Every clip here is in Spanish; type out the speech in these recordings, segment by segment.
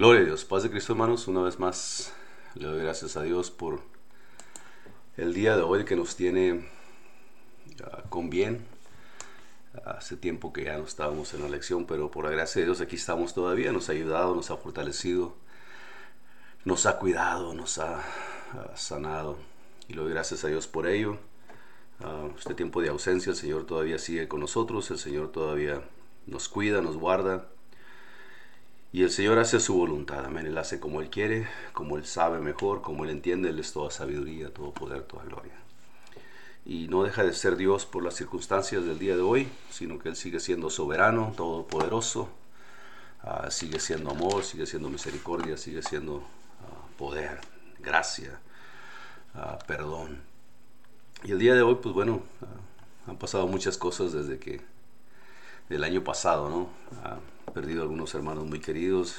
Gloria a Dios, paz de Cristo hermanos, una vez más le doy gracias a Dios por el día de hoy que nos tiene uh, con bien. Hace tiempo que ya no estábamos en la lección, pero por la gracia de Dios aquí estamos todavía, nos ha ayudado, nos ha fortalecido, nos ha cuidado, nos ha uh, sanado. Y le doy gracias a Dios por ello. Uh, este tiempo de ausencia, el Señor todavía sigue con nosotros, el Señor todavía nos cuida, nos guarda y el Señor hace su voluntad, amén. Él hace como Él quiere, como Él sabe mejor, como Él entiende. Él es toda sabiduría, todo poder, toda gloria. Y no deja de ser Dios por las circunstancias del día de hoy, sino que Él sigue siendo soberano, todopoderoso. Uh, sigue siendo amor, sigue siendo misericordia, sigue siendo uh, poder, gracia, uh, perdón. Y el día de hoy, pues bueno, han pasado muchas cosas desde que, del año pasado, ¿no? Perdido algunos hermanos muy queridos.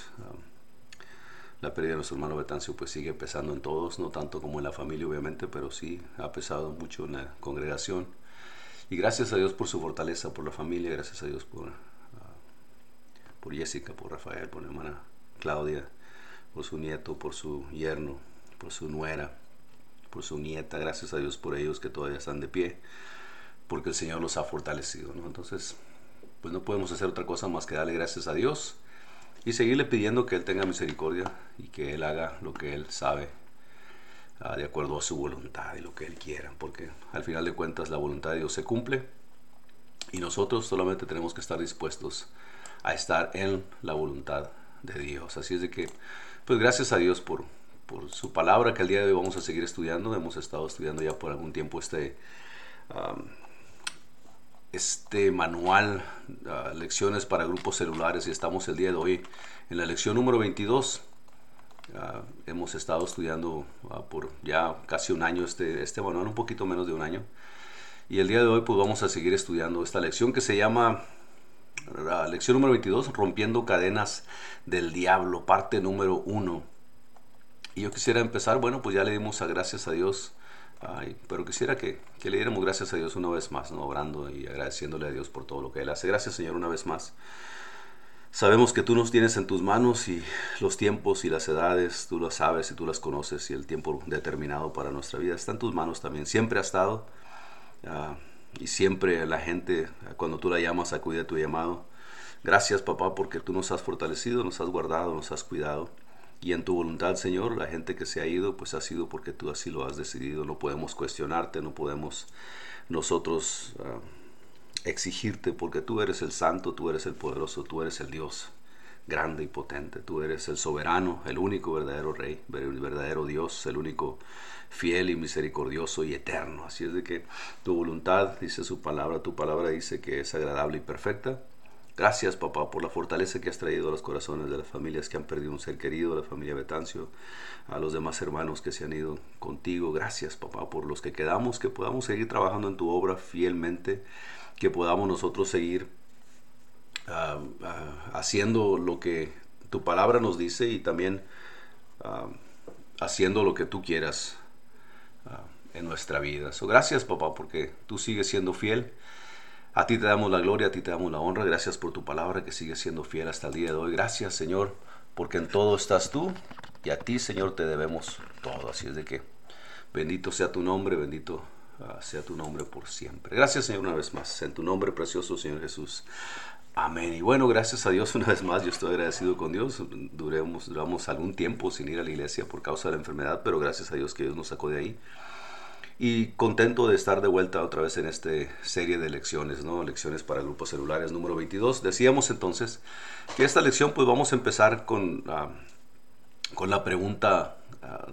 la pérdida de nuestro hermano Betancio pues sigue pesando en todos, no tanto como en la familia obviamente, pero sí ha pesado mucho en la congregación. Y gracias a Dios por su fortaleza, por la familia, gracias a Dios por, uh, por Jessica, por Rafael, por la hermana Claudia, por su nieto, por su yerno, por su nuera, por su nieta, gracias a Dios por ellos que todavía están de pie, porque el Señor los ha fortalecido. ¿no? Entonces, pues no podemos hacer otra cosa más que darle gracias a Dios y seguirle pidiendo que Él tenga misericordia y que Él haga lo que Él sabe uh, de acuerdo a su voluntad y lo que Él quiera, porque al final de cuentas la voluntad de Dios se cumple y nosotros solamente tenemos que estar dispuestos a estar en la voluntad de Dios. Así es de que, pues gracias a Dios por, por su palabra que el día de hoy vamos a seguir estudiando. Hemos estado estudiando ya por algún tiempo este... este manual, uh, lecciones para grupos celulares, y estamos el día de hoy en la lección número 22. Uh, hemos estado estudiando uh, por ya casi un año este, este manual, un poquito menos de un año. Y el día de hoy pues vamos a seguir estudiando esta lección que se llama lección número 22, Rompiendo Cadenas del Diablo, parte número 1. Y yo quisiera empezar, bueno, pues ya le dimos a gracias a Dios Ay, pero quisiera que, que, le diéramos gracias a Dios una vez más, ¿no? orando y agradeciéndole a Dios por todo lo que Él hace. Gracias Señor una vez más. Sabemos que tú nos tienes en tus manos y los tiempos y las edades, tú las sabes y tú las conoces y el tiempo determinado para nuestra vida está en tus manos también. Siempre ha estado uh, y siempre la gente, cuando tú la llamas, acude a tu llamado. Gracias papá porque tú nos has fortalecido, nos has guardado, nos has cuidado. Y en tu voluntad, Señor, la gente que se ha ido, pues ha sido porque tú así lo has decidido. No podemos cuestionarte, no podemos nosotros uh, exigirte, porque tú eres el santo, tú eres el poderoso, tú eres el Dios grande y potente. Tú eres el soberano, el único verdadero rey, el verdadero Dios, el único fiel y misericordioso y eterno. Así es de que tu voluntad, dice su palabra, tu palabra dice que es agradable y perfecta Gracias, papá, por la fortaleza que has traído a los corazones de las familias que han perdido un ser querido, la familia Betancio, a los demás hermanos que se han ido contigo. Gracias, papá, por los que quedamos, que podamos seguir trabajando en tu obra fielmente, que podamos nosotros seguir uh, uh, haciendo lo que tu palabra nos dice y también uh, haciendo lo que tú quieras en nuestra vida. So, gracias, papá, porque tú sigues siendo fiel a ti te damos la gloria, a ti te damos la honra. Gracias por tu palabra que sigue siendo fiel hasta el día de hoy. Gracias, Señor, porque en todo estás tú y a ti, Señor, te debemos todo. Así es de que bendito sea tu nombre, bendito uh, sea tu nombre por siempre. Gracias, Señor, una vez más. En tu nombre precioso, Señor Jesús. Amén. Y bueno, gracias a Dios una vez más. Yo estoy agradecido con Dios. Duremos, duramos algún tiempo sin ir a la iglesia por causa de la enfermedad, pero gracias a Dios que Dios nos sacó de ahí y contento de estar de vuelta otra vez en esta serie de lecciones, ¿no? Lecciones para grupos celulares número 22. Decíamos entonces que esta lección pues vamos a empezar con, uh, con la pregunta uh,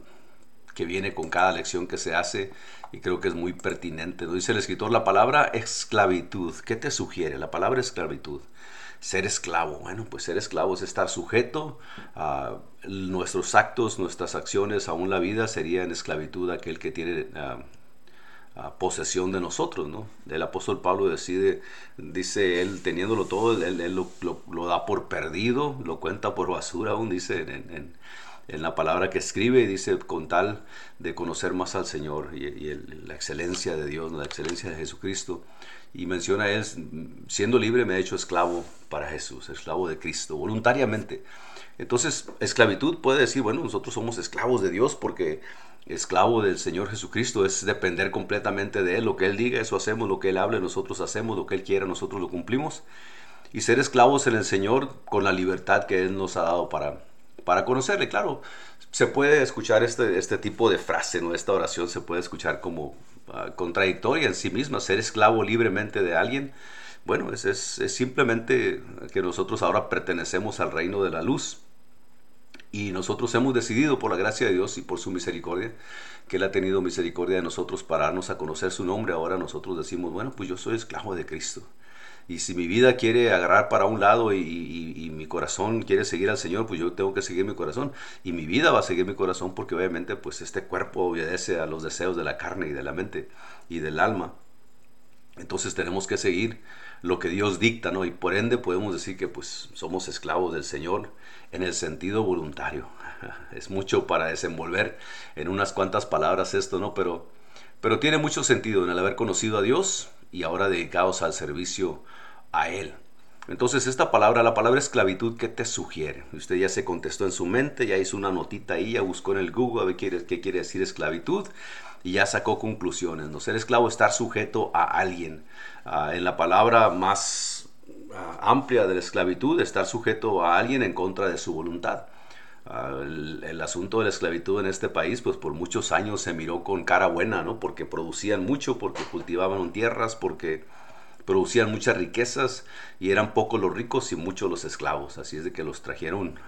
que viene con cada lección que se hace y creo que es muy pertinente. ¿no? Dice el escritor la palabra esclavitud. ¿Qué te sugiere? La palabra esclavitud ser esclavo. Bueno, pues ser esclavo es estar sujeto a nuestros actos, nuestras acciones, aún la vida sería en esclavitud aquel que tiene posesión de nosotros, ¿no? El apóstol Pablo decide, dice él, teniéndolo todo, él, lo, da por perdido, lo cuenta por basura aún, dice en, la palabra que escribe, dice con tal de conocer más al Señor y, la excelencia de Dios, la excelencia de Jesucristo. y menciona él, siendo libre me ha hecho esclavo para Jesús, esclavo de Cristo, voluntariamente. Entonces, esclavitud puede decir, bueno, nosotros somos esclavos de Dios porque esclavo del Señor Jesucristo es depender completamente de Él. Lo que Él diga, eso hacemos, lo que Él hable, nosotros hacemos, lo que Él quiera, nosotros lo cumplimos. Y ser esclavos en el Señor con la libertad que Él nos ha dado para, para conocerle. Claro, se puede escuchar este, este tipo de frase, ¿no? esta oración se puede escuchar como ah, contradictoria en sí misma, ser esclavo libremente de alguien. Bueno, es, es, es simplemente que nosotros ahora pertenecemos al reino de la luz y nosotros hemos decidido, por la gracia de Dios y por su misericordia, que Él ha tenido misericordia de nosotros para darnos a conocer su nombre. Ahora nosotros decimos, bueno, pues yo soy esclavo de Cristo. Y si mi vida quiere agarrar para un lado y, mi corazón quiere seguir al Señor, pues yo tengo que seguir mi corazón. Y mi vida va a seguir mi corazón porque obviamente pues este cuerpo obedece a los deseos de la carne y de la mente y del alma. Entonces tenemos que seguir lo que Dios dicta, ¿no? Y por ende podemos decir que pues somos esclavos del Señor en el sentido voluntario. Es mucho para desenvolver en unas cuantas palabras esto, ¿no? Pero, pero tiene mucho sentido en el haber conocido a Dios y ahora dedicados al servicio a Él. Entonces esta palabra, la palabra esclavitud, ¿qué te sugiere? Usted ya se contestó en su mente, ya hizo una notita ahí, ya buscó en el Google a ver qué, qué quiere decir esclavitud y ya sacó conclusiones. ¿no? Ser esclavo, estar sujeto a alguien. Ah, en la palabra más ah, amplia de la esclavitud, estar sujeto a alguien en contra de su voluntad. Ah, el, asunto de la esclavitud en este país, pues por muchos años se miró con cara buena, ¿no? Porque producían mucho, porque cultivaban tierras, porque producían muchas riquezas y eran pocos los ricos y muchos los esclavos. Así es de que los trajeron,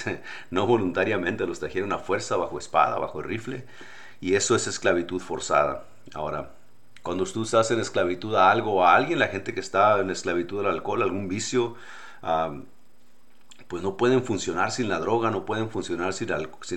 no voluntariamente, los trajeron a fuerza, bajo espada, bajo rifle y eso es esclavitud forzada. Ahora, cuando tú estás en esclavitud a algo a alguien, la gente que está en esclavitud al alcohol, algún vicio, pues no pueden funcionar sin la droga, no pueden funcionar sin,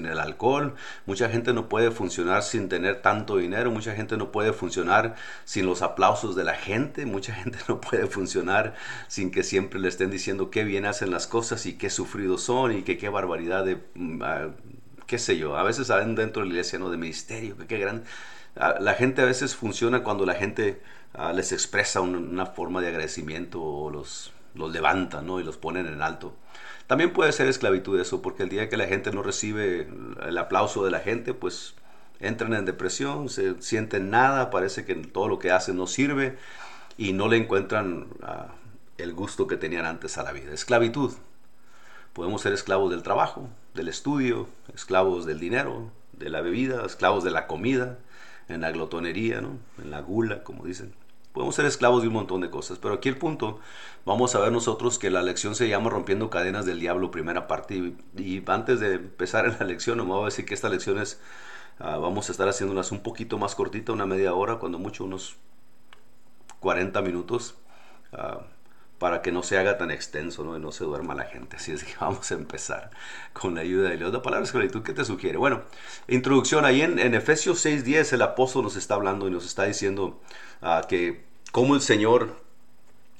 el alcohol, mucha gente no puede funcionar sin tener tanto dinero, mucha gente no puede funcionar sin los aplausos de la gente, mucha gente no puede funcionar sin que siempre le estén diciendo qué bien hacen las cosas y qué sufridos son y que qué barbaridad de mm, qué sé yo, a veces saben dentro de la iglesia, ¿no? De ministerio, que qué gran... Ah, la gente a veces funciona cuando la gente ah, les expresa una forma de agradecimiento o los, los levanta, ¿no? Y los ponen en alto. También puede ser esclavitud eso, porque el día que la gente no recibe el aplauso de la gente, pues entran en depresión, se sienten nada, parece que todo lo que hacen no sirve y no le encuentran ah, el gusto que tenían antes a la vida. Esclavitud. Podemos ser esclavos del trabajo, del estudio, esclavos del dinero, de la bebida, esclavos de la comida, en la glotonería, ¿no? en la gula, como dicen. Podemos ser esclavos de un montón de cosas, pero aquí el punto, vamos a ver nosotros que la lección se llama Rompiendo Cadenas del Diablo, primera parte, y, antes de empezar en la lección, me voy a decir que esta lección es, ah, vamos a estar haciéndolas un poquito más cortita, una media hora, cuando mucho unos 40 minutos. Uh, para que no se haga tan extenso ¿no? y no se duerma la gente. Así es que vamos a empezar con la ayuda de Dios. La palabra esclavitud, ¿qué te sugiere? Bueno, introducción, ahí en, en Efesios 6.10 el apóstol nos está hablando y nos está diciendo uh, que cómo el Señor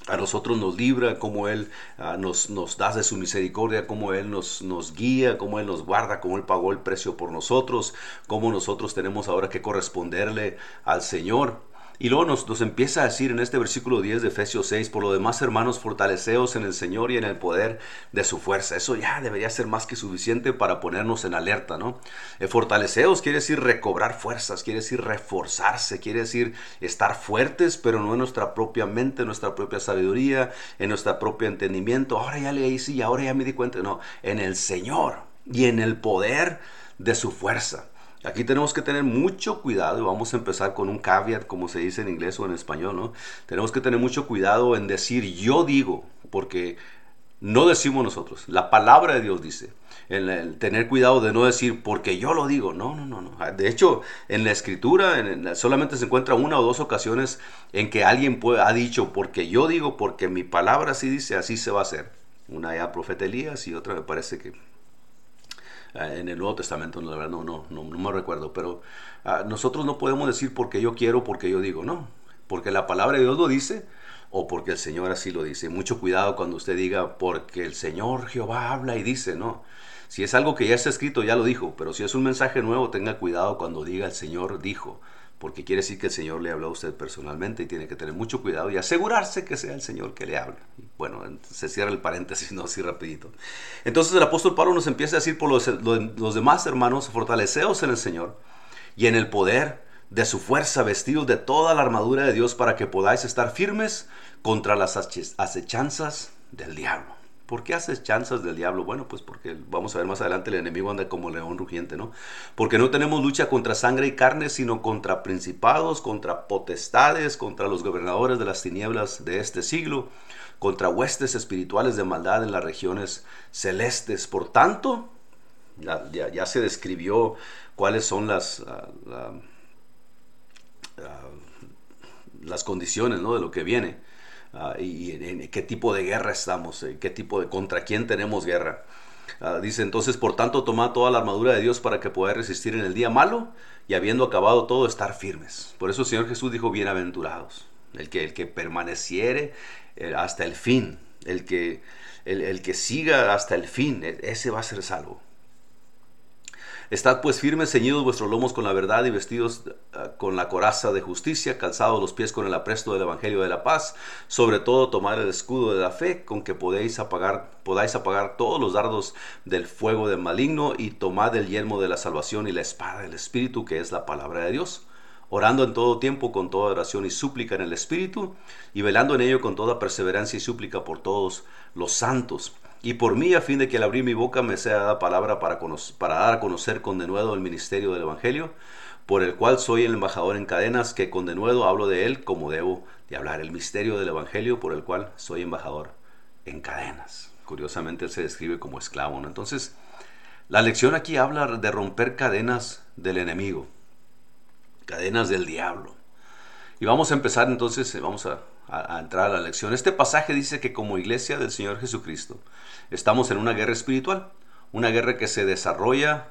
a nosotros nos libra, cómo Él uh, nos, nos da de su misericordia, cómo Él nos, nos guía, cómo Él nos guarda, cómo Él pagó el precio por nosotros, cómo nosotros tenemos ahora que corresponderle al Señor. Y luego nos, nos, empieza a decir en este versículo 10 de Efesios 6, por lo demás hermanos, fortaleceos en el Señor y en el poder de su fuerza. Eso ya debería ser más que suficiente para ponernos en alerta, ¿no? El fortaleceos quiere decir recobrar fuerzas, quiere decir reforzarse, quiere decir estar fuertes, pero no en nuestra propia mente, en nuestra propia sabiduría, en nuestro propio entendimiento. Ahora ya leí, sí, ahora ya me di cuenta, no, en el Señor y en el poder de su fuerza. Aquí tenemos que tener mucho cuidado y vamos a empezar con un caveat, como se dice en inglés o en español, ¿no? Tenemos que tener mucho cuidado en decir yo digo, porque no decimos nosotros, la palabra de Dios dice. En el tener cuidado de no decir porque yo lo digo, no, no, no, no. De hecho, en la escritura solamente se encuentra una o dos ocasiones en que alguien ha dicho porque yo digo, porque mi palabra así dice, así se va a hacer. Una ya profeta Elías y otra me parece que en el Nuevo Testamento, la verdad no, no, no, me recuerdo, pero ah, nosotros no podemos decir porque yo quiero, porque yo digo, no, porque la palabra de Dios lo dice o porque el Señor así lo dice. Mucho cuidado cuando usted diga porque el Señor Jehová habla y dice, no. Si es algo que ya está escrito, ya lo dijo, pero si es un mensaje nuevo, tenga cuidado cuando diga el Señor dijo, porque quiere decir que el Señor le habló a usted personalmente y tiene que tener mucho cuidado y asegurarse que sea el Señor que le habla. Bueno, se cierra el paréntesis, no así rapidito. Entonces el apóstol Pablo nos empieza a decir por los, los demás hermanos, fortaleceos en el Señor y en el poder de su fuerza, vestidos de toda la armadura de Dios para que podáis estar firmes contra las acechanzas del diablo. ¿Por qué haces chanzas del diablo? Bueno, pues porque vamos a ver más adelante el enemigo anda como león rugiente, ¿no? Porque no tenemos lucha contra sangre y carne, sino contra principados, contra potestades, contra los gobernadores de las tinieblas de este siglo, contra huestes espirituales de maldad en las regiones celestes. Por tanto, ya, se describió cuáles son las, ah, ah, las condiciones ¿no? de lo que viene. Ah, y en, qué tipo de guerra estamos, qué tipo de contra quién tenemos guerra. Ah, dice entonces, por tanto, tomad toda la armadura de Dios para que podáis resistir en el día malo y habiendo acabado todo, estar firmes. Por eso el Señor Jesús dijo, bienaventurados, el que, el que permaneciere eh, hasta el fin, el que, el que siga hasta el fin, e, ese va a ser salvo. Estad pues firmes, ceñidos vuestros lomos con la verdad y vestidos ah, con la coraza de justicia, calzados los pies con el apresto del Evangelio de la paz, sobre todo tomar el escudo de la fe, con que podéis apagar, podáis apagar todos los dardos del fuego del maligno, y tomad el yelmo de la salvación y la espada del Espíritu, que es la palabra de Dios. Orando en todo tiempo con toda oración y súplica en el Espíritu, y velando en ello con toda perseverancia y súplica por todos los santos y por mí a fin de que al abrir mi boca me sea dada palabra para, para dar a conocer con denuedo el ministerio del Evangelio, por el cual soy el embajador en cadenas, que con denuedo hablo de él como debo de hablar, el misterio del Evangelio por el cual soy embajador en cadenas. Curiosamente él se describe como esclavo. ¿no? Entonces, la lección aquí habla de romper cadenas del enemigo, cadenas del diablo. Y vamos a empezar entonces, vamos a a, entrar a la lección. Este pasaje dice que como iglesia del Señor Jesucristo estamos en una guerra espiritual, una guerra que se desarrolla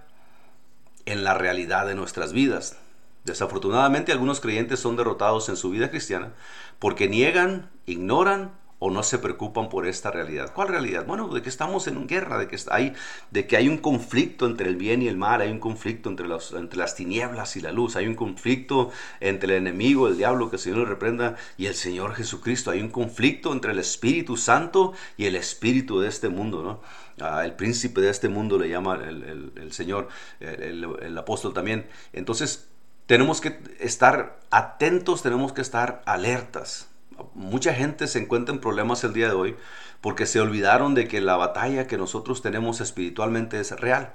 en la realidad de nuestras vidas. Desafortunadamente algunos creyentes son derrotados en su vida cristiana porque niegan, ignoran o no se preocupan por esta realidad. ¿Cuál realidad? Bueno, de que estamos en guerra, de que hay, de que hay un conflicto entre el bien y el mal, hay un conflicto entre, los, entre las tinieblas y la luz, hay un conflicto entre el enemigo, el diablo, que el Señor le reprenda, y el Señor Jesucristo, hay un conflicto entre el Espíritu Santo y el Espíritu de este mundo, ¿no? Ah, el príncipe de este mundo le llama el, Señor, el, el apóstol también. Entonces, tenemos que estar atentos, tenemos que estar alertas mucha gente se encuentra en problemas el día de hoy porque se olvidaron de que la batalla que nosotros tenemos espiritualmente es real.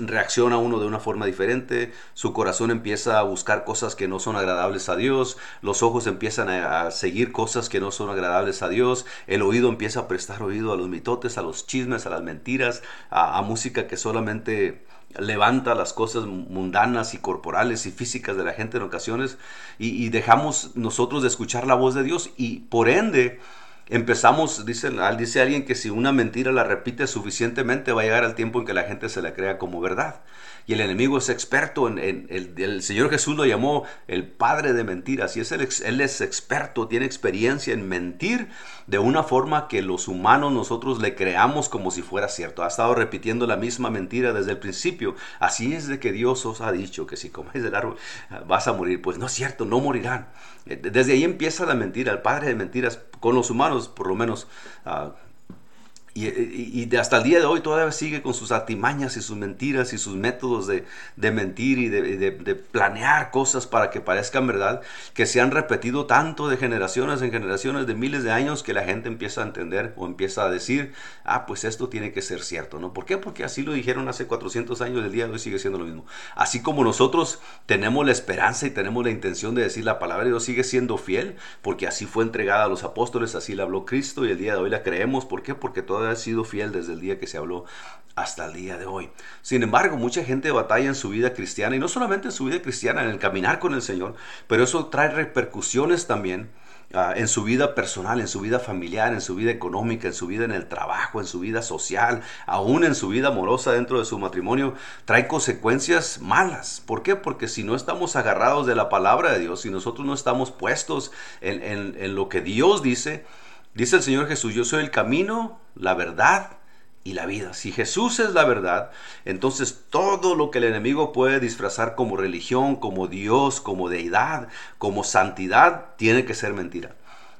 reacciona uno de una forma diferente, su corazón empieza a buscar cosas que no son agradables a Dios, los ojos empiezan a, seguir cosas que no son agradables a Dios, el oído empieza a prestar oído a los mitotes, a los chismes, a las mentiras, a música que solamente levanta las cosas mundanas y corporales y físicas de la gente en ocasiones y, dejamos nosotros de escuchar la voz de Dios y por ende empezamos, dice, dice alguien que si una mentira la repite suficientemente va a llegar al tiempo en que la gente se la crea como verdad y el enemigo es experto en, el, Señor Jesús lo llamó el padre de mentiras y es el, él es experto, tiene experiencia en mentir de una forma que los humanos nosotros le creamos como si fuera cierto. Ha estado repitiendo la misma mentira desde el principio. Así es de que Dios os ha dicho que si coméis del árbol vas a morir. Pues no es cierto, no morirán. Desde ahí empieza la mentira, el padre de mentiras, con los humanos por lo menos. Ah, y, hasta el día de hoy todavía sigue con sus artimañas y sus mentiras y sus métodos de, mentir y de, planear cosas para que parezcan verdad, que se han repetido tanto de generaciones en generaciones, de miles de años, que la gente empieza a entender o empieza a decir, ah, pues esto tiene que ser cierto, ¿no? ¿Por qué? Porque así lo dijeron hace 400 años, el día de hoy sigue siendo lo mismo. Así como nosotros tenemos la esperanza y tenemos la intención de decir la palabra de Dios sigue siendo fiel, porque así fue entregada a los apóstoles, así la habló Cristo y el día de hoy la creemos. ¿Por qué? Porque todavía ha sido fiel desde el día que se habló hasta el día de hoy. Sin embargo, mucha gente batalla en su vida cristiana y no solamente en su vida cristiana, en el caminar con el Señor, pero eso trae repercusiones también ah, en su vida personal, en su vida familiar, en su vida económica, en su vida en el trabajo, en su vida social, aún en su vida amorosa dentro de su matrimonio, trae consecuencias malas. ¿Por qué? Porque si no estamos agarrados de la palabra de Dios, si nosotros no estamos puestos en, en lo que Dios dice, Dice el Señor Jesús, yo soy el camino, la verdad y la vida. Si Jesús es la verdad, entonces todo lo que el enemigo puede disfrazar como religión, como Dios, como deidad, como santidad, tiene que ser mentira.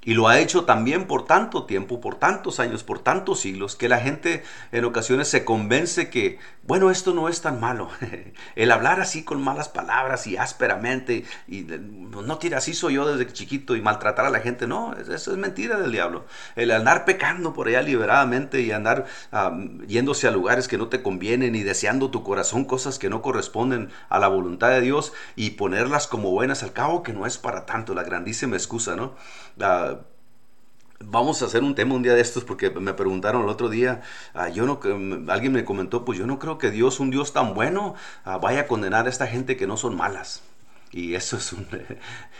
Y lo ha hecho también por tanto tiempo, por tantos años, por tantos siglos, que la gente en ocasiones se convence que, bueno, esto no es tan malo. El hablar así con malas palabras y ásperamente, y no tira así soy yo desde chiquito y maltratar a la gente, no, eso es mentira del diablo. El andar pecando por allá liberadamente y andar yéndose a lugares que no te convienen y deseando tu corazón cosas que no corresponden a la voluntad de Dios y ponerlas como buenas al cabo que no es para tanto, la grandísima excusa, ¿no? Ah, vamos a hacer un tema un día de estos porque me preguntaron el otro día, ah, yo no, alguien me comentó, pues yo no creo que Dios, un Dios tan bueno, ah, vaya a condenar a esta gente que no son malas. Y eso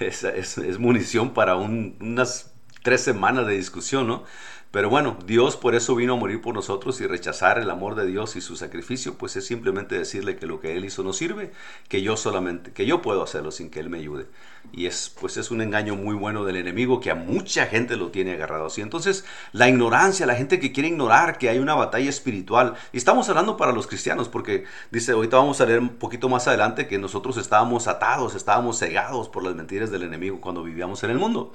es, es, munición para unas tres semanas de discusión, ¿no? Pero bueno, Dios por eso vino a morir por nosotros y rechazar el amor de Dios y su sacrificio, pues es simplemente decirle que lo que Él hizo no sirve, que yo solamente, que yo puedo hacerlo sin que Él me ayude. Y es, pues es un engaño muy bueno del enemigo que a mucha gente lo tiene agarrado así. Entonces, la ignorancia, la gente que quiere ignorar que hay una batalla espiritual, y estamos hablando para los cristianos, porque dice, ahorita vamos a leer un poquito más adelante que nosotros estábamos atados, estábamos cegados por las mentiras del enemigo cuando vivíamos en el mundo.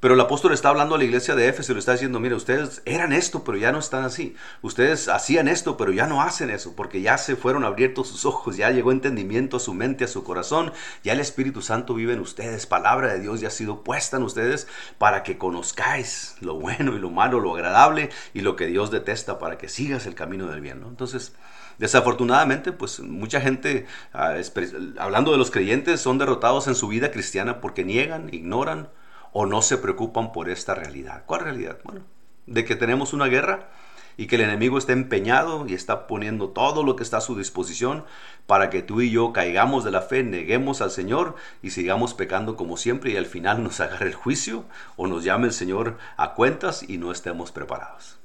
Pero el apóstol está hablando a la iglesia de Éfeso y le está diciendo, mire, ustedes eran esto, pero ya no están así. Ustedes hacían esto, pero ya no hacen eso, porque ya se fueron abiertos sus ojos, ya llegó entendimiento a su mente, a su corazón, ya el Espíritu Santo vive en ustedes, palabra de Dios ya ha sido puesta en ustedes para que conozcáis lo bueno y lo malo, lo agradable y lo que Dios detesta, para que sigas el camino del bien. Entonces, Desafortunadamente, pues mucha gente, ah, hablando de los creyentes, son derrotados en su vida cristiana porque niegan, ignoran o no se preocupan por esta realidad. ¿Cuál realidad? Bueno, de que tenemos una guerra y que el enemigo está empeñado y está poniendo todo lo que está a su disposición para que tú y yo caigamos de la fe, neguemos al Señor y sigamos pecando como siempre y al final nos agarre el juicio o nos llame el Señor a cuentas y no estemos preparados.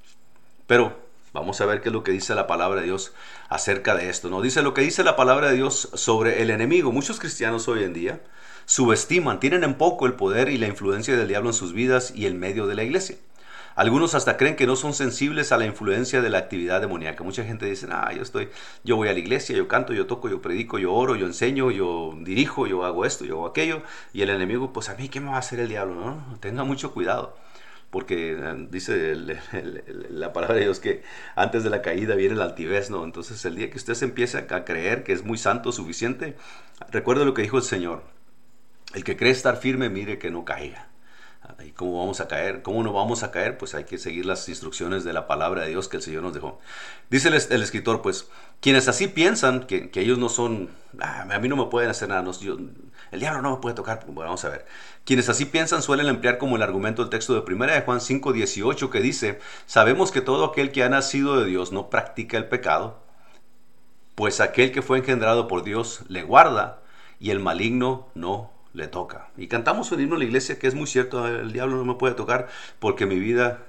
Pero vamos a ver qué es lo que dice la palabra de Dios acerca de esto. No dice lo que dice la palabra de Dios sobre el enemigo. Muchos cristianos hoy en día subestiman, tienen en poco el poder y la influencia del diablo en sus vidas y el medio de la iglesia. Algunos hasta creen que no son sensibles a la influencia de la actividad demoníaca. Mucha gente dice, ah, yo estoy, yo voy a la iglesia, yo canto, yo toco, yo predico, yo oro, yo enseño, yo dirijo, yo hago esto, yo hago aquello. Y el enemigo, pues a mí, ¿qué me va a hacer el diablo? No, tenga mucho cuidado. Porque eh, dice la palabra de Dios que antes de la caída viene la altivez, ¿no? Entonces el día que usted se empiece a creer que es muy santo, suficiente, recuerde lo que dijo el Señor. El que cree estar firme, mire que no caiga. ¿Y cómo vamos a caer? ¿Cómo no vamos a caer? Pues hay que seguir las instrucciones de la palabra de Dios que el Señor nos dejó. Dice el, escritor, pues, quienes así piensan que, ellos no son, ah, a mí no me pueden hacer nada, el diablo no me puede tocar, bueno, vamos a ver. Quienes así piensan suelen emplear como el argumento el texto de 1 de Juan 5, 18 que dice, sabemos que todo aquel que ha nacido de Dios no practica el pecado, pues aquel que fue engendrado por Dios le guarda y el maligno no le toca. Y cantamos un himno en la iglesia que es muy cierto, el diablo no me puede tocar porque mi vida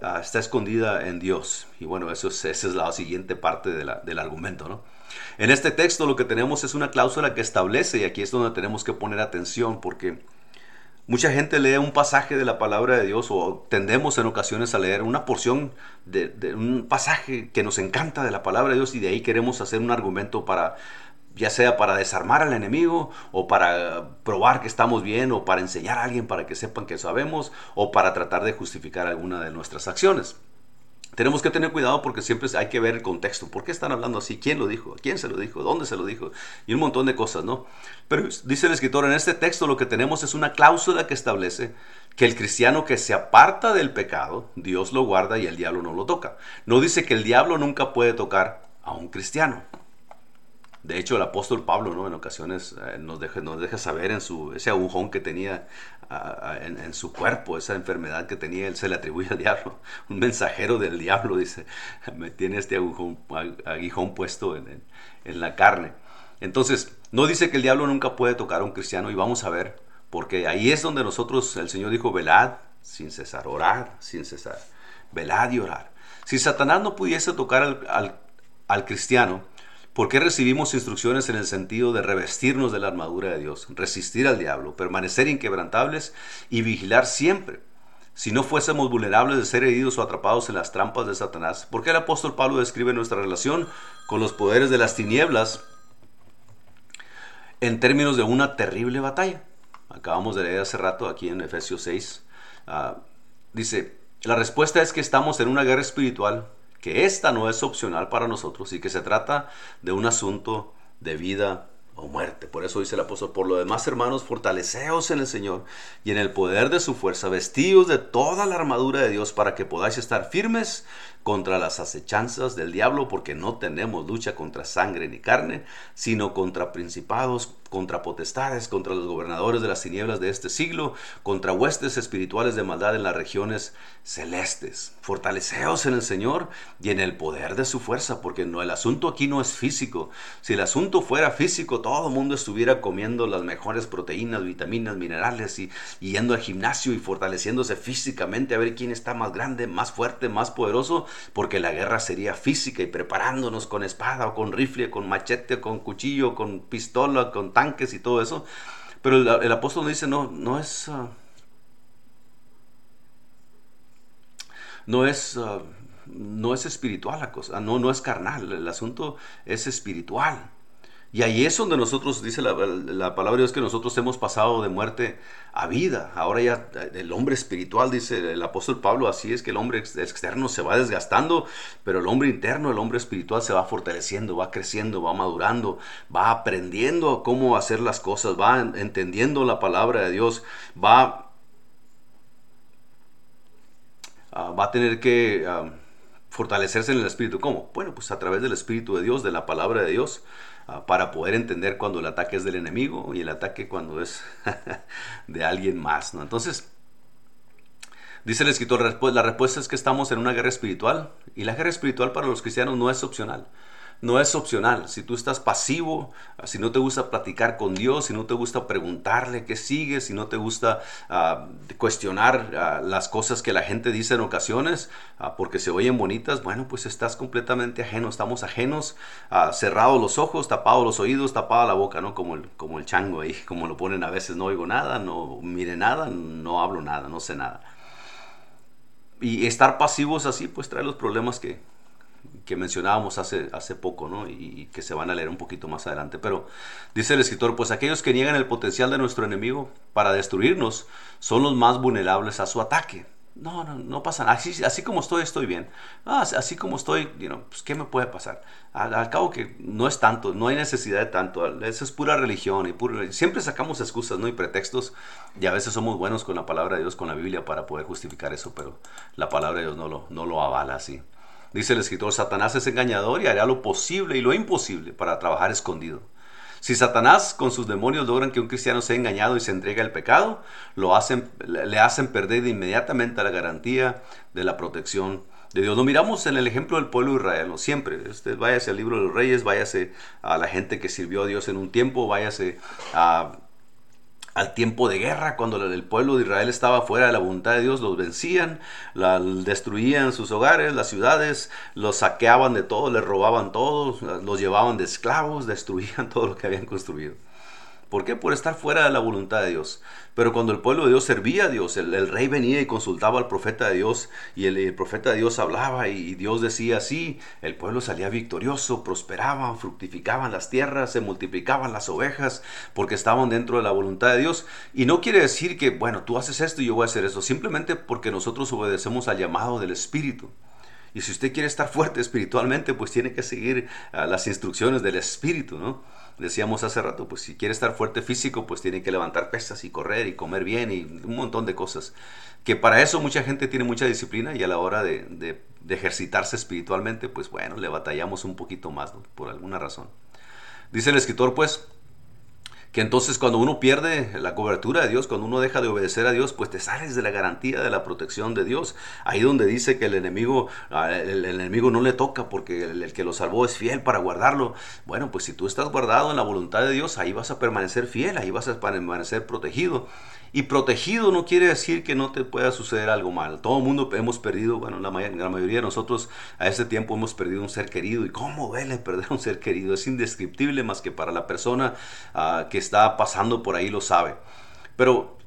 ah, está escondida en Dios. Y bueno, eso es, esa es la siguiente parte del argumento, ¿no? En este texto lo que tenemos es una cláusula que establece, y aquí es donde tenemos que poner atención, porque mucha gente lee un pasaje de la palabra de Dios o tendemos en ocasiones a leer una porción de, de un pasaje que nos encanta de la palabra de Dios y de ahí queremos hacer un argumento para ya sea para desarmar al enemigo o para probar que estamos bien o para enseñar a alguien para que sepan que sabemos o para tratar de justificar alguna de nuestras acciones. Tenemos que tener cuidado porque siempre hay que ver el contexto. ¿Por qué están hablando así? ¿Quién lo dijo? ¿Quién se lo dijo? ¿Dónde se lo dijo? Y un montón de cosas, ¿no? Pero dice el escritor, en este texto lo que tenemos es una cláusula que establece que el cristiano que se aparta del pecado, Dios lo guarda y el diablo no lo toca. No dice que el diablo nunca puede tocar a un cristiano. De hecho, el apóstol Pablo, ¿no? En ocasiones eh, nos, deja, nos deja saber en su, ese agujón que tenía en, su cuerpo, esa enfermedad que tenía, él se le atribuye al diablo. Un mensajero del diablo, dice, me tiene este agujón, aguijón puesto en, en la carne. Entonces, no dice que el diablo nunca puede tocar a un cristiano y vamos a ver, porque ahí es donde nosotros, el Señor dijo, velad sin cesar, orar sin cesar, velad y orar. Si Satanás no pudiese tocar al, al cristiano, ¿Por qué recibimos instrucciones en el sentido de revestirnos de la armadura de Dios, resistir al diablo, permanecer inquebrantables y vigilar siempre? si no fuésemos vulnerables de ser heridos o atrapados en las trampas de Satanás. ¿Por qué el apóstol Pablo describe nuestra relación con los poderes de las tinieblas en términos de una terrible batalla? Acabamos de leer hace rato aquí en Efesios 6. Ah, dice, la respuesta es que estamos en una guerra espiritual, que esta no es opcional para nosotros y que se trata de un asunto de vida o muerte. Por eso dice el apóstol, por lo demás hermanos, fortaleceos en el Señor y en el poder de su fuerza, vestidos de toda la armadura de Dios para que podáis estar firmes contra las acechanzas del diablo, porque no tenemos lucha contra sangre ni carne, sino contra principados, contra potestades, contra los gobernadores de las tinieblas de este siglo, contra huestes espirituales de maldad en las regiones celestes. Fortaleceos en el Señor y en el poder de su fuerza, porque no, el asunto aquí no es físico. Si el asunto fuera físico, todo el mundo estuviera comiendo las mejores proteínas, vitaminas, minerales y, y yendo al gimnasio y fortaleciéndose físicamente a ver quién está más grande, más fuerte, más poderoso, porque la guerra sería física y preparándonos con espada o con rifle, con machete, con cuchillo, con pistola, con tanques y todo eso. Pero el, apóstol dice, no, no es... Ah, no es... Ah, no es espiritual la cosa, no, no es carnal, el asunto es espiritual. Y ahí es donde nosotros, dice la, palabra de Dios, que nosotros hemos pasado de muerte a vida. Ahora ya el hombre espiritual, dice el apóstol Pablo, así es que el hombre externo se va desgastando, pero el hombre interno, el hombre espiritual se va fortaleciendo, va creciendo, va madurando, va aprendiendo cómo hacer las cosas, va entendiendo la palabra de Dios, va, ah, va a tener que... Ah, fortalecerse en el Espíritu. ¿Cómo? Bueno, pues a través del Espíritu de Dios, de la palabra de Dios. Ah, para poder entender cuando el ataque es del enemigo y el ataque cuando es de alguien más. ¿no? Entonces, dice el escritor, la respuesta es que estamos en una guerra espiritual y la guerra espiritual para los cristianos no es opcional no es opcional. Si tú estás pasivo, si no te gusta platicar con Dios, si no te gusta preguntarle qué sigue, si no te gusta ah, cuestionar ah, las cosas que la gente dice en ocasiones, ah, porque se oyen bonitas, bueno, pues estás completamente ajeno, estamos ajenos, cerrados los ojos, tapados los oídos, tapada la boca, ¿no? Como el, como el chango ahí, como lo ponen a veces, no oigo nada, no mire nada, no hablo nada, no sé nada. Y estar pasivos así, pues trae los problemas que, que mencionábamos hace, hace poco, ¿no? Y, que se van a leer un poquito más adelante. Pero dice el escritor, pues aquellos que niegan el potencial de nuestro enemigo para destruirnos son los más vulnerables a su ataque. No, no, no pasa nada. Así, así como estoy, estoy bien. Ah, así como estoy, pues, ¿qué me puede pasar? Al, cabo que no es tanto, no hay necesidad de tanto. Eso es pura religión y pura, siempre sacamos excusas, ¿no? Y pretextos. Y a veces somos buenos con la palabra de Dios, con la Biblia, para poder justificar eso, pero la palabra de Dios no lo, no lo avala así. Dice el escritor, Satanás es engañador y hará lo posible y lo imposible para trabajar escondido. Si Satanás con sus demonios logran que un cristiano sea engañado y se entregue al pecado, lo hacen, le hacen perder inmediatamente la garantía de la protección de Dios. Lo miramos en el ejemplo del pueblo de Israel, siempre. Usted váyase al libro de los reyes, váyase a la gente que sirvió a Dios en un tiempo, váyase a al tiempo de guerra, cuando el pueblo de Israel estaba fuera de la voluntad de Dios, los vencían, la, destruían sus hogares, las ciudades, los saqueaban de todo, les robaban todo, los llevaban de esclavos, destruían todo lo que habían construido. ¿Por qué? Por estar fuera de la voluntad de Dios. Pero cuando el pueblo de Dios servía a Dios, el, rey venía y consultaba al profeta de Dios y el, profeta de Dios hablaba y, Dios decía así, el pueblo salía victorioso, prosperaban, fructificaban las tierras, se multiplicaban las ovejas porque estaban dentro de la voluntad de Dios. Y no quiere decir que, bueno, tú haces esto y yo voy a hacer eso, simplemente porque nosotros obedecemos al llamado del Espíritu. Y si usted quiere estar fuerte espiritualmente, pues tiene que seguir ah, las instrucciones del Espíritu, ¿no? decíamos hace rato, pues si quiere estar fuerte físico, pues tiene que levantar pesas y correr y comer bien y un montón de cosas. Que para eso mucha gente tiene mucha disciplina y a la hora de, ejercitarse espiritualmente, pues bueno, le batallamos un poquito más, por alguna razón. Dice el escritor, pues, que entonces cuando uno pierde la cobertura de Dios, cuando uno deja de obedecer a Dios, pues te sales de la garantía de la protección de Dios. Ahí donde dice que el enemigo, ah, el, enemigo no le toca porque el, que lo salvó es fiel para guardarlo. Bueno, pues si tú estás guardado en la voluntad de Dios, ahí vas a permanecer fiel, ahí vas a permanecer protegido. Y protegido no quiere decir que no te pueda suceder algo mal. Todo el mundo hemos perdido, bueno, la, mayoría de nosotros a ese tiempo hemos perdido un ser querido. ¿Y cómo duele perder un ser querido? Es indescriptible más que para la persona ah, que está pasando por ahí lo sabe. Pero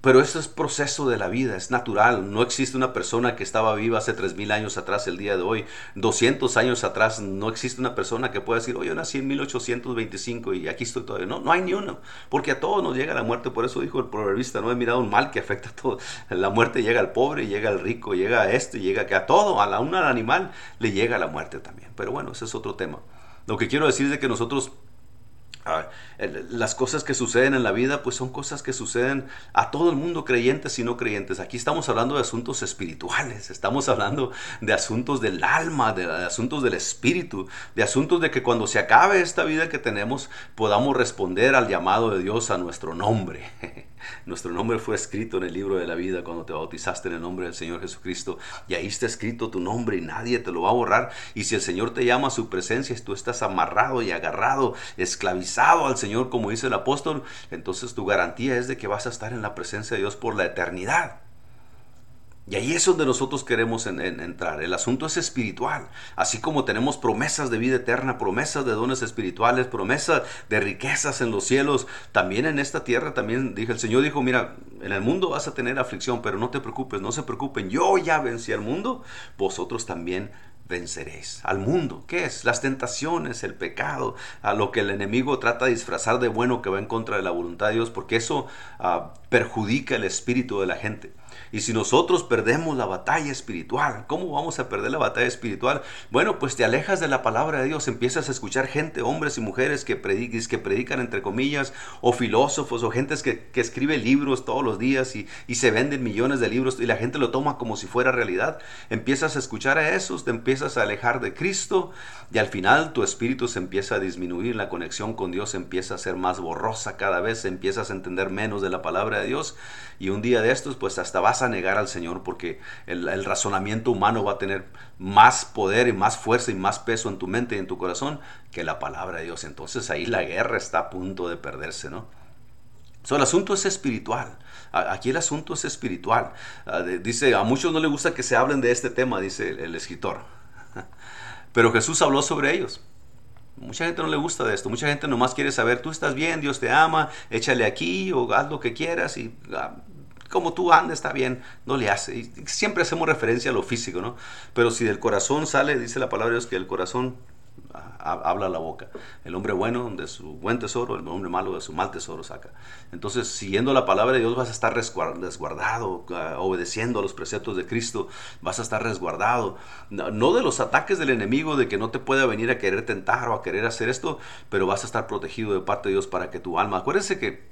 Pero eso es proceso de la vida, es natural. No existe una persona que estaba viva hace 3.000 años atrás el día de hoy. 200 años atrás no existe una persona que pueda decir, oye, yo nací en 1825 y aquí estoy todavía. No, no hay ni uno. Porque a todos nos llega la muerte. Por eso dijo el proverbista, no he mirado un mal que afecta a todos. La muerte llega al pobre, llega al rico, llega a este, llega a todo. A la, un animal le llega la muerte también. Pero bueno, ese es otro tema. Lo que quiero decir es que nosotros las cosas que suceden en la vida, pues son cosas que suceden a todo el mundo, creyentes y no creyentes. Aquí estamos hablando de asuntos espirituales, estamos hablando de asuntos del alma, de, asuntos del espíritu, de asuntos de que cuando se acabe esta vida que tenemos, podamos responder al llamado de Dios a nuestro nombre. Nuestro nombre fue escrito en el libro de la vida cuando te bautizaste en el nombre del Señor Jesucristo. Y ahí está escrito tu nombre y nadie te lo va a borrar. Y si el Señor te llama a su presencia y tú estás amarrado y agarrado, esclavizado al Señor, como dice el apóstol, entonces tu garantía es de que vas a estar en la presencia de Dios por la eternidad. Y ahí es donde nosotros queremos entrar. El asunto es espiritual. Así como tenemos promesas de vida eterna, promesas de dones espirituales, promesas de riquezas en los cielos, también en esta tierra, también dije, el Señor dijo, mira, en el mundo vas a tener aflicción, pero no te preocupes, no se preocupen. Yo ya vencí al mundo, vosotros también venceréis. Al mundo, ¿qué es? Las tentaciones, el pecado, a lo que el enemigo trata de disfrazar de bueno que va en contra de la voluntad de Dios, porque eso ah, perjudica el espíritu de la gente. Y si nosotros perdemos la batalla espiritual, ¿cómo vamos a perder la batalla espiritual? Bueno, pues te alejas de la palabra de Dios, empiezas a escuchar gente, hombres y mujeres que, que predican entre comillas, o filósofos, o gente que, que escribe libros todos los días y, y, se venden millones de libros y la gente lo toma como si fuera realidad. Empiezas a escuchar a esos, te empiezas a alejar de Cristo y al final tu espíritu se empieza a disminuir, la conexión con Dios empieza a ser más borrosa cada vez, empiezas a entender menos de la palabra de Dios y un día de estos pues hasta vas a negar al Señor porque el, razonamiento humano va a tener más poder y más fuerza y más peso en tu mente y en tu corazón que la palabra de Dios. Entonces ahí la guerra está a punto de perderse, ¿no? So, el asunto es espiritual. Aquí el asunto es espiritual. Ah, dice, a muchos no les gusta que se hablen de este tema, dice el, escritor. Pero Jesús habló sobre ellos. Mucha gente no le gusta de esto. Mucha gente nomás quiere saber, tú estás bien, Dios te ama, échale aquí o haz lo que quieras y ah, como tú andes está bien, no le hace. Siempre hacemos referencia a lo físico, ¿no? Pero si del corazón sale, dice la palabra de Dios que el corazón habla la boca. El hombre bueno de su buen tesoro, el hombre malo de su mal tesoro saca. Entonces, siguiendo la palabra de Dios vas a estar resguardado, ah, obedeciendo a los preceptos de Cristo, vas a estar resguardado. No de los ataques del enemigo, de que no te pueda venir a querer tentar o a querer hacer esto, pero vas a estar protegido de parte de Dios para que tu alma, acuérdense que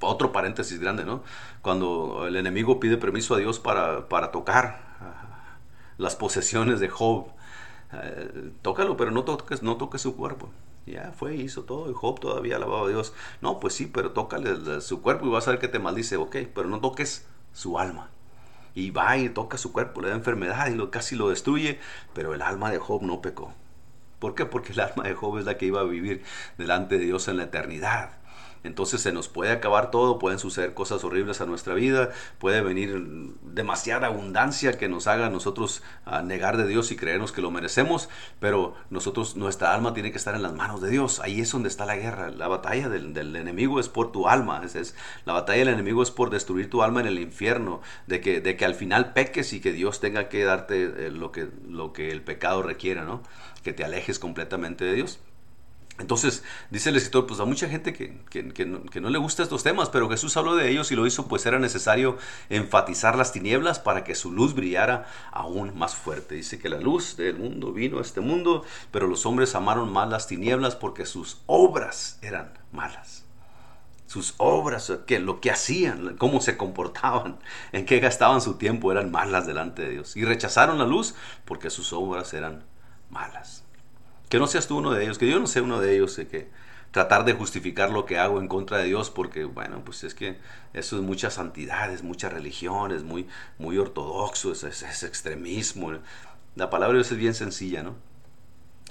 otro paréntesis grande, ¿no? Cuando el enemigo pide permiso a Dios para, para tocar ah, las posesiones de Job, eh, tócalo, pero no toques, no toques su cuerpo. Ya fue, hizo todo, y Job todavía alababa a Dios. No, pues sí, pero tócale su cuerpo y vas a ver que te maldice, ok, pero no toques su alma. Y va y toca su cuerpo, le da enfermedad y lo, casi lo destruye, pero el alma de Job no pecó. ¿Por qué? Porque el alma de Job es la que iba a vivir delante de Dios en la eternidad. Entonces se nos puede acabar todo, pueden suceder cosas horribles a nuestra vida, puede venir demasiada abundancia que nos haga nosotros ah, negar de Dios y creernos que lo merecemos, pero nosotros, nuestra alma tiene que estar en las manos de Dios. Ahí es donde está la guerra. La batalla del, enemigo es por tu alma. Es, la batalla del enemigo es por destruir tu alma en el infierno, de que, de que al final peques y que Dios tenga que darte eh, lo, que, lo que el pecado requiera, ¿no? Que te alejes completamente de Dios. Entonces, dice el escritor, pues a mucha gente que, no, le gusta estos temas, pero Jesús habló de ellos y lo hizo, pues era necesario enfatizar las tinieblas para que su luz brillara aún más fuerte. Dice que la luz del mundo vino a este mundo, pero los hombres amaron más las tinieblas porque sus obras eran malas. Sus obras, que, lo que hacían, cómo se comportaban, en qué gastaban su tiempo, eran malas delante de Dios. Y rechazaron la luz porque sus obras eran malas. Que no seas tú uno de ellos, que yo no sea uno de ellos, que tratar de justificar lo que hago en contra de Dios, porque bueno, pues es que eso es muchas santidades, muchas religiones, muy, muy ortodoxo, es, es, extremismo. La palabra de Dios es bien sencilla, ¿no?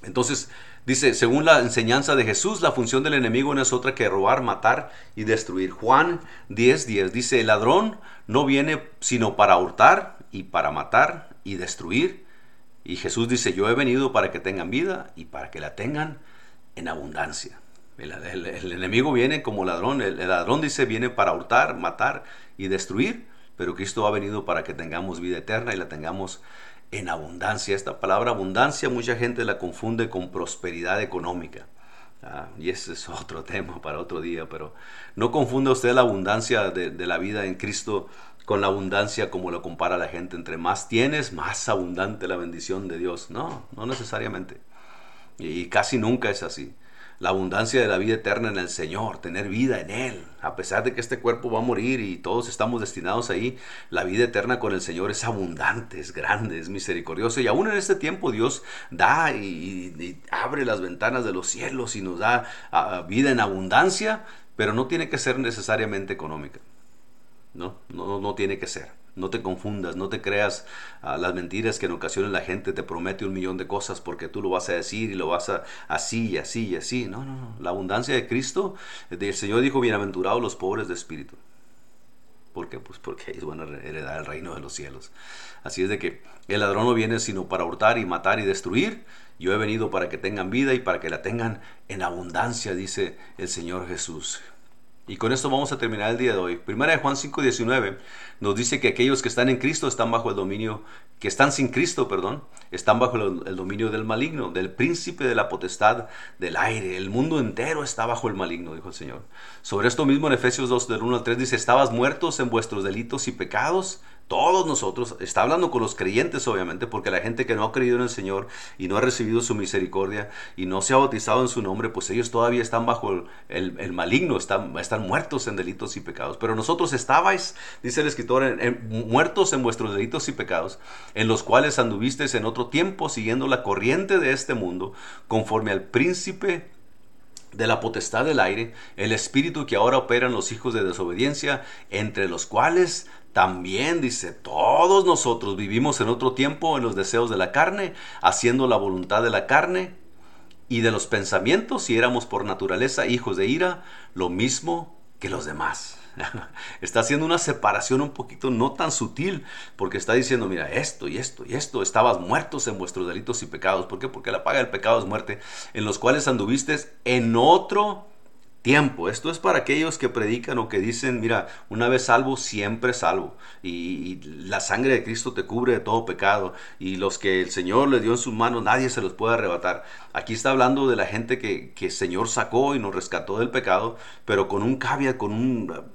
Entonces, dice, según la enseñanza de Jesús, la función del enemigo no es otra que robar, matar y destruir. Juan 10:10 10, dice, el ladrón no viene sino para hurtar y para matar y destruir. Y Jesús dice, yo he venido para que tengan vida y para que la tengan en abundancia. El, enemigo viene como ladrón. El, ladrón dice viene para hurtar, matar y destruir. Pero Cristo ha venido para que tengamos vida eterna y la tengamos en abundancia. Esta palabra abundancia mucha gente la confunde con prosperidad económica. Ah, y ese es otro tema para otro día, pero no confunda usted la abundancia de, de la vida en Cristo con la abundancia como lo compara la gente. Entre más tienes, más abundante la bendición de Dios. No, no necesariamente. Y casi nunca es así la abundancia de la vida eterna en el Señor, tener vida en Él. A pesar de que este cuerpo va a morir y todos estamos destinados ahí, la vida eterna con el Señor es abundante, es grande, es misericordioso. Y aún en este tiempo Dios da y, abre las ventanas de los cielos y nos da ah, vida en abundancia, pero no tiene que ser necesariamente económica. No, no, no tiene que ser. No te confundas, no te creas ah, las mentiras que en ocasiones la gente te promete un millón de cosas porque tú lo vas a decir y lo vas a así y así y así. No, no, no. La abundancia de Cristo, el Señor dijo, bienaventurados los pobres de espíritu. ¿Por qué? Pues porque ellos van a heredar el reino de los cielos. Así es de que el ladrón no viene sino para hurtar y matar y destruir. Yo he venido para que tengan vida y para que la tengan en abundancia, dice el Señor Jesús. Y con esto vamos a terminar el día de hoy. Primera de Juan 5:19 nos dice que aquellos que están en Cristo están bajo el dominio, que están sin Cristo, perdón, están bajo el, dominio del maligno, del príncipe de la potestad del aire. El mundo entero está bajo el maligno, dijo el Señor. Sobre esto mismo en Efesios 2 del 1 al 3 dice, estabas muertos en vuestros delitos y pecados todos nosotros, está hablando con los creyentes obviamente, porque la gente que no ha creído en el Señor y no ha recibido su misericordia y no se ha bautizado en su nombre, pues ellos todavía están bajo el, maligno, están, están, muertos en delitos y pecados. Pero nosotros estabais, dice el escritor, muertos en vuestros delitos y pecados, en los cuales anduvisteis en otro tiempo siguiendo la corriente de este mundo, conforme al príncipe de la potestad del aire, el espíritu que ahora opera en los hijos de desobediencia, entre los cuales también dice, todos nosotros vivimos en otro tiempo en los deseos de la carne, haciendo la voluntad de la carne y de los pensamientos, y éramos por naturaleza hijos de ira, lo mismo que los demás. está haciendo una separación un poquito no tan sutil, porque está diciendo, mira, esto y esto y esto, estabas muertos en vuestros delitos y pecados. ¿Por qué? Porque la paga del pecado es muerte, en los cuales anduviste en otro tiempo. Esto es para aquellos que predican o que dicen, mira, una vez salvo, siempre salvo. Y, la sangre de Cristo te cubre de todo pecado. Y los que el Señor le dio en sus manos, nadie se los puede arrebatar. Aquí está hablando de la gente que, que el Señor sacó y nos rescató del pecado, pero con un caveat, con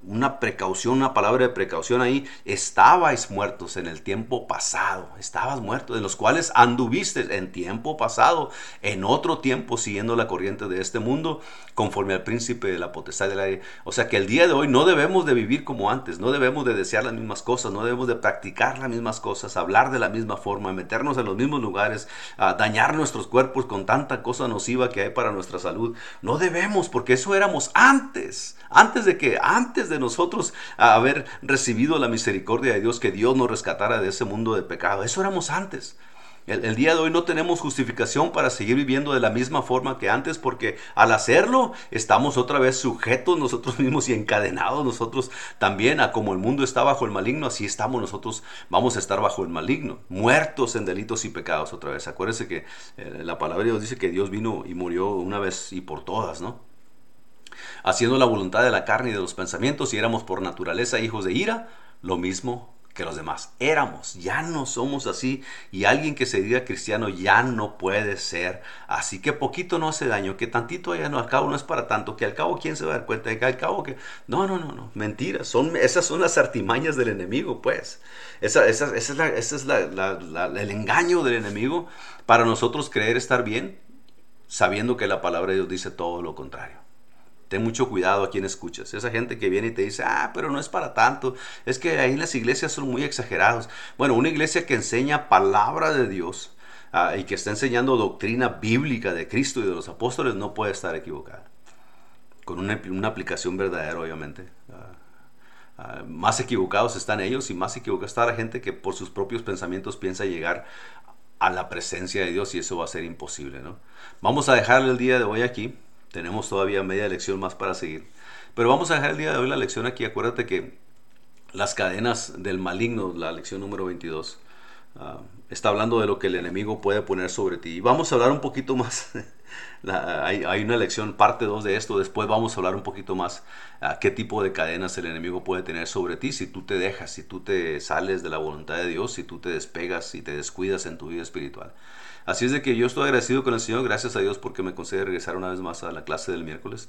una precaución, una palabra de precaución ahí. Estabais muertos en el tiempo pasado. Estabas muertos, en los cuales anduviste en tiempo pasado, en otro tiempo, siguiendo la corriente de este mundo, conforme al príncipe de la potestad del aire. O sea que el día de hoy no debemos de vivir como antes, no debemos de desear las mismas cosas, no debemos de practicar las mismas cosas, hablar de la misma forma, meternos en los mismos lugares, dañar nuestros cuerpos con tanta cosa nociva que hay para nuestra salud. No debemos, porque eso éramos antes, antes de que, antes de nosotros haber recibido la misericordia de Dios, que Dios nos rescatara de ese mundo de pecado. Eso éramos antes. El, día de hoy no tenemos justificación para seguir viviendo de la misma forma que antes porque al hacerlo estamos otra vez sujetos nosotros mismos y encadenados nosotros también a como el mundo está bajo el maligno, así estamos nosotros, vamos a estar bajo el maligno, muertos en delitos y pecados otra vez. Acuérdense que eh, la palabra de Dios dice que Dios vino y murió una vez y por todas, ¿no? Haciendo la voluntad de la carne y de los pensamientos y éramos por naturaleza hijos de ira, lo mismo que los demás. Éramos, ya no somos así. Y alguien que se diga cristiano ya no puede ser así. Que poquito no hace daño, que tantito ya no, al cabo no es para tanto, que al cabo quién se va a dar cuenta que al cabo que... No, no, no, no, mentiras. Son, esas son las artimañas del enemigo, pues. Esa, esa, esa es, la, ese es la, el engaño del enemigo para nosotros creer estar bien, sabiendo que la palabra de Dios dice todo lo contrario. Ten mucho cuidado a quien escuchas. Esa gente que viene y te dice, ah, pero no es para tanto. Es que ahí las iglesias son muy exagerados. Bueno, una iglesia que enseña palabra de Dios ah, y que está enseñando doctrina bíblica de Cristo y de los apóstoles no puede estar equivocada. Con una, aplicación verdadera, obviamente. Ah, más equivocados están ellos y más equivocada está la gente que por sus propios pensamientos piensa llegar a la presencia de Dios y eso va a ser imposible. ¿no? Vamos a dejarle el día de hoy aquí. Tenemos todavía media lección más para seguir. Pero vamos a dejar el día de hoy la lección aquí. Acuérdate que las cadenas del maligno, la lección número 22, ah, está hablando de lo que el enemigo puede poner sobre ti. Y vamos a hablar un poquito más. Hay, una lección, parte 2 de esto. Después vamos a hablar un poquito más a qué tipo de cadenas el enemigo puede tener sobre ti si tú te dejas, si tú te sales de la voluntad de Dios, si tú te despegas y te descuidas en tu vida espiritual. Así es de que yo estoy agradecido con el Señor, gracias a Dios porque me concede regresar una vez más a la clase del miércoles.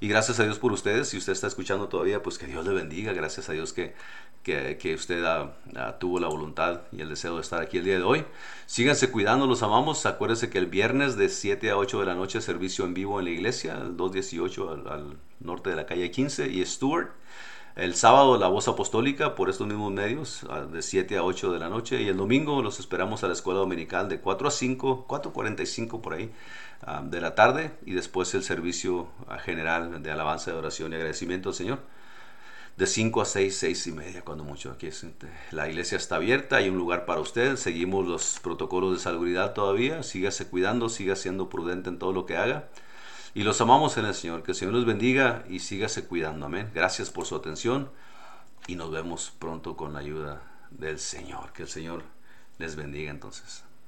Y gracias a Dios por ustedes, si usted está escuchando todavía, pues que Dios le bendiga, gracias a Dios que, que, usted tuvo la voluntad y el deseo de estar aquí el día de hoy. Síganse cuidando, los amamos. Acuérdense que el viernes de 7 a 8 de la noche, servicio en vivo en la iglesia, el 218 al, al norte de la calle 15 y Stuart. El sábado la voz apostólica por estos mismos medios de 7 a 8 de la noche. Y el domingo los esperamos a la escuela dominical de 4 a 5, 4.45 por ahí de la tarde. Y después el servicio general de alabanza, de oración y agradecimiento al Señor de 5 a 6, 6 y media cuando mucho. Aquí este, la iglesia está abierta, hay un lugar para usted, seguimos los protocolos de salubridad todavía, sígase cuidando, siga siendo prudente en todo lo que haga. Y los amamos en el Señor. Que el Señor los bendiga y sígase cuidando. Amén. Gracias por su atención y nos vemos pronto con la ayuda del Señor. Que el Señor les bendiga entonces.